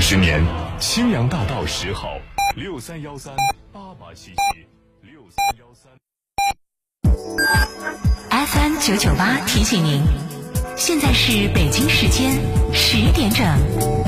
十年，青阳大道十号六三幺三八八七七六三幺三。FM 九九八提醒您，现在是北京时间十点整。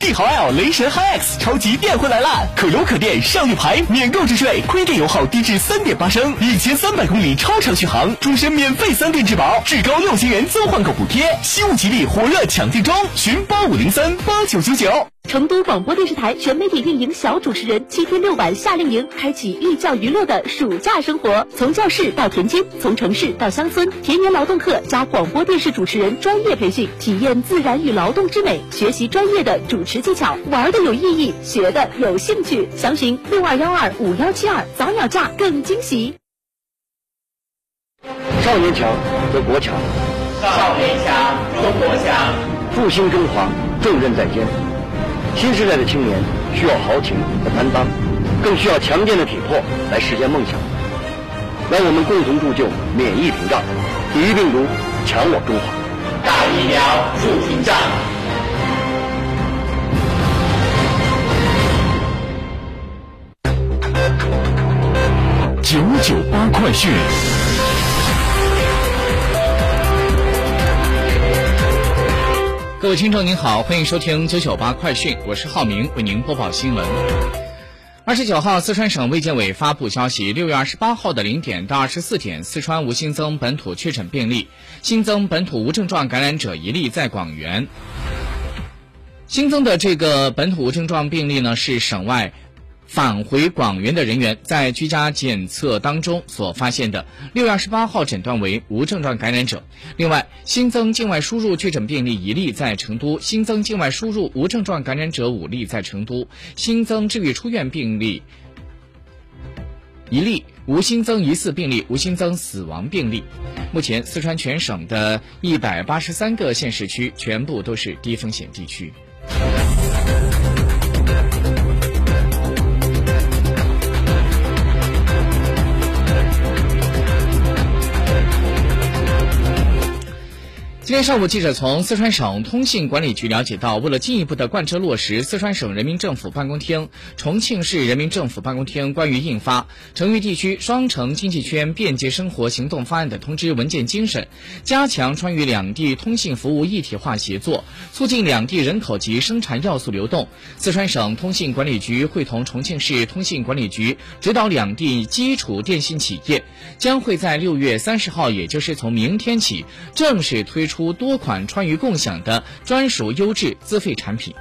帝豪 L 雷神 HiX 超级电混来啦！可油可电，上绿牌，免购置税，亏电油耗低至三点八升，一千三百公里超长续航，终身免费三电质保，至高六千元增换购补贴，西物吉利火热抢订中，寻八五零三八九九九。成都广播电视台全媒体运营小主持人七天六晚夏令营，开启寓教于乐的暑假生活。从教室到田间，从城市到乡村，田园劳动课加广播电视主持人专业培训，体验自然与劳动之美，学习专业的主持技巧，玩的有意义，学的有兴趣。详询六二幺二五幺七二，早鸟价更惊喜。少年强则国强，少年强则国强，复兴中华，重任在肩。新时代的青年需要豪情和担当，更需要强健的体魄来实现梦想。让我们共同铸就免疫屏障，抵御病毒，强我中华。大疫苗，筑屏障。九九八快讯。各位听众您好，欢迎收听九九八快讯，我是浩明，为您播报新闻。二十九号，四川省卫健委发布消息，六月二十八号的零点到二十四点，四川无新增本土确诊病例，新增本土无症状感染者一例，在广元。新增的这个本土无症状病例呢，是省外。返回广元的人员在居家检测当中所发现的，六月二十八号诊断为无症状感染者。另外，新增境外输入确诊病例一例在成都，新增境外输入无症状感染者五例在成都，新增治愈出院病例一例，无新增疑似病例，无新增死亡病例。目前，四川全省的一百八十三个县市区全部都是低风险地区。上午，记者从四川省通信管理局了解到，为了进一步的贯彻落实四川省人民政府办公厅、重庆市人民政府办公厅关于印发《成渝地区双城经济圈便捷生活行动方案》的通知文件精神，加强川渝两地通信服务一体化协作，促进两地人口及生产要素流动，四川省通信管理局会同重庆市通信管理局指导两地基础电信企业，将会在六月三十号，也就是从明天起，正式推出。多款川渝共享的专属优质资费产品。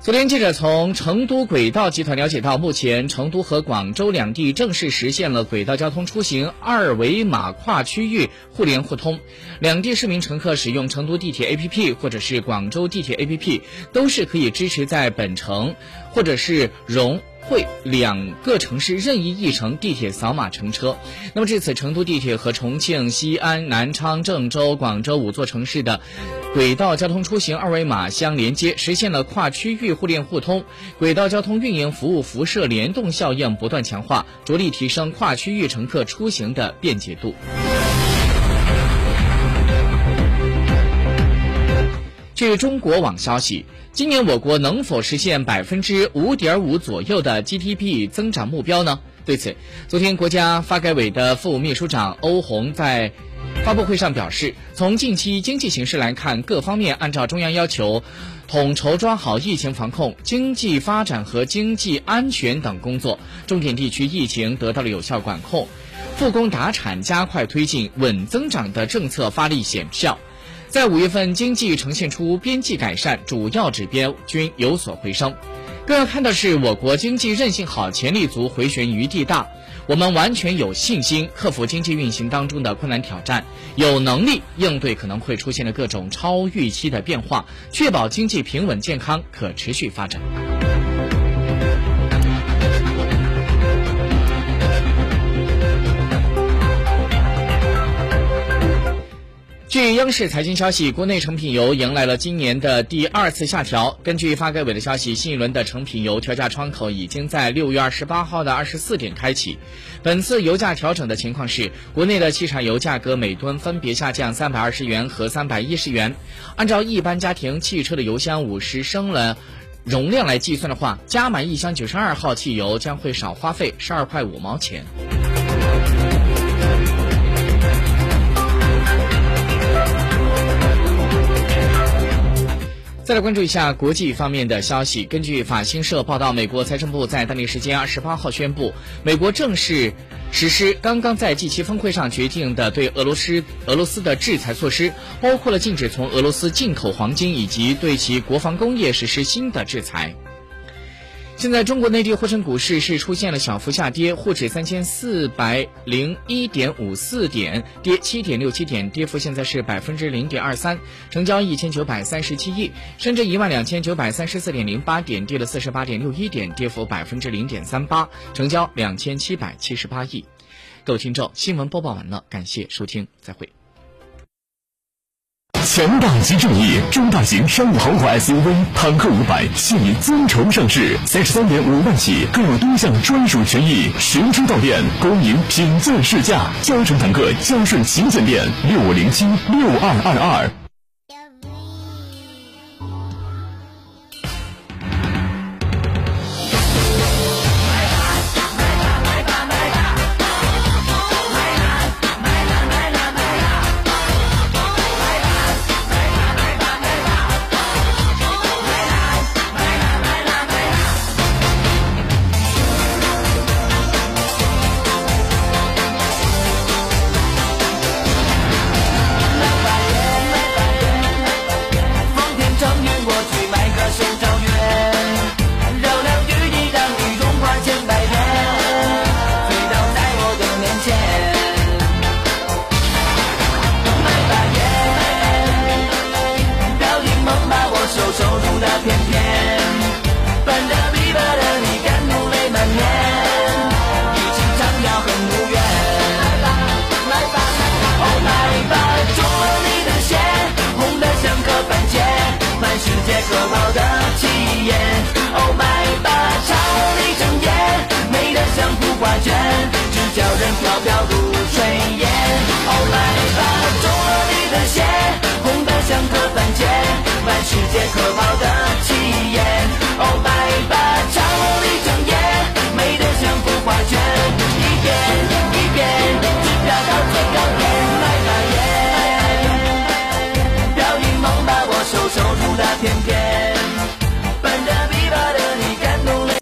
昨天，记者从成都轨道集团了解到，目前成都和广州两地正式实现了轨道交通出行二维码跨区域互联互通。两地市民乘客使用成都地铁 APP 或者是广州地铁 APP，都是可以支持在本城或者是蓉。会两个城市任意一城地铁扫码乘车。那么，这次成都地铁和重庆、西安、南昌、郑州、广州五座城市的轨道交通出行二维码相连接，实现了跨区域互联互通，轨道交通运营服务辐射联动效应不断强化，着力提升跨区域乘客出行的便捷度。据中国网消息，今年我国能否实现百分之五点五左右的 GDP 增长目标呢？对此，昨天国家发改委的副秘书长欧红在发布会上表示，从近期经济形势来看，各方面按照中央要求，统筹抓好疫情防控、经济发展和经济安全等工作，重点地区疫情得到了有效管控，复工达产加快推进，稳增长的政策发力显效。在五月份，经济呈现出边际改善，主要指标均有所回升。更要看的是，我国经济韧性好，潜力足，回旋余地大。我们完全有信心克服经济运行当中的困难挑战，有能力应对可能会出现的各种超预期的变化，确保经济平稳健康、可持续发展。据央视财经消息，国内成品油迎来了今年的第二次下调。根据发改委的消息，新一轮的成品油调价窗口已经在六月二十八号的二十四点开启。本次油价调整的情况是，国内的汽柴油价格每吨分别下降三百二十元和三百一十元。按照一般家庭汽车的油箱五十升的容量来计算的话，加满一箱九十二号汽油将会少花费十二块五毛钱。再来关注一下国际方面的消息。根据法新社报道，美国财政部在当地时间二十八号宣布，美国正式实施刚刚在 G 七峰会上决定的对俄罗斯俄罗斯的制裁措施，包括了禁止从俄罗斯进口黄金，以及对其国防工业实施新的制裁。现在中国内地沪深股市是出现了小幅下跌，沪指三千四百零一点五四点，跌七点六七点，跌幅现在是百分之零点二三，成交一千九百三十七亿；深圳一万两千九百三十四点零八点，跌了四十八点六一点，跌幅百分之零点三八，成交两千七百七十八亿。各位听众，新闻播报完了，感谢收听，再会。强大即正义，中大型商务豪华 SUV 坦克五百现已尊崇上市，三十三点五万起，更有多项专属权益，实车到店，恭迎品鉴试驾。江城坦克江顺旗舰店六五零七六二二二。可饱的气焰，Oh my god，唱理整夜，美得像幅画卷，只叫人飘飘如炊烟，Oh my god，中了你的邪，红得像颗番茄，满世界可饱的气焰。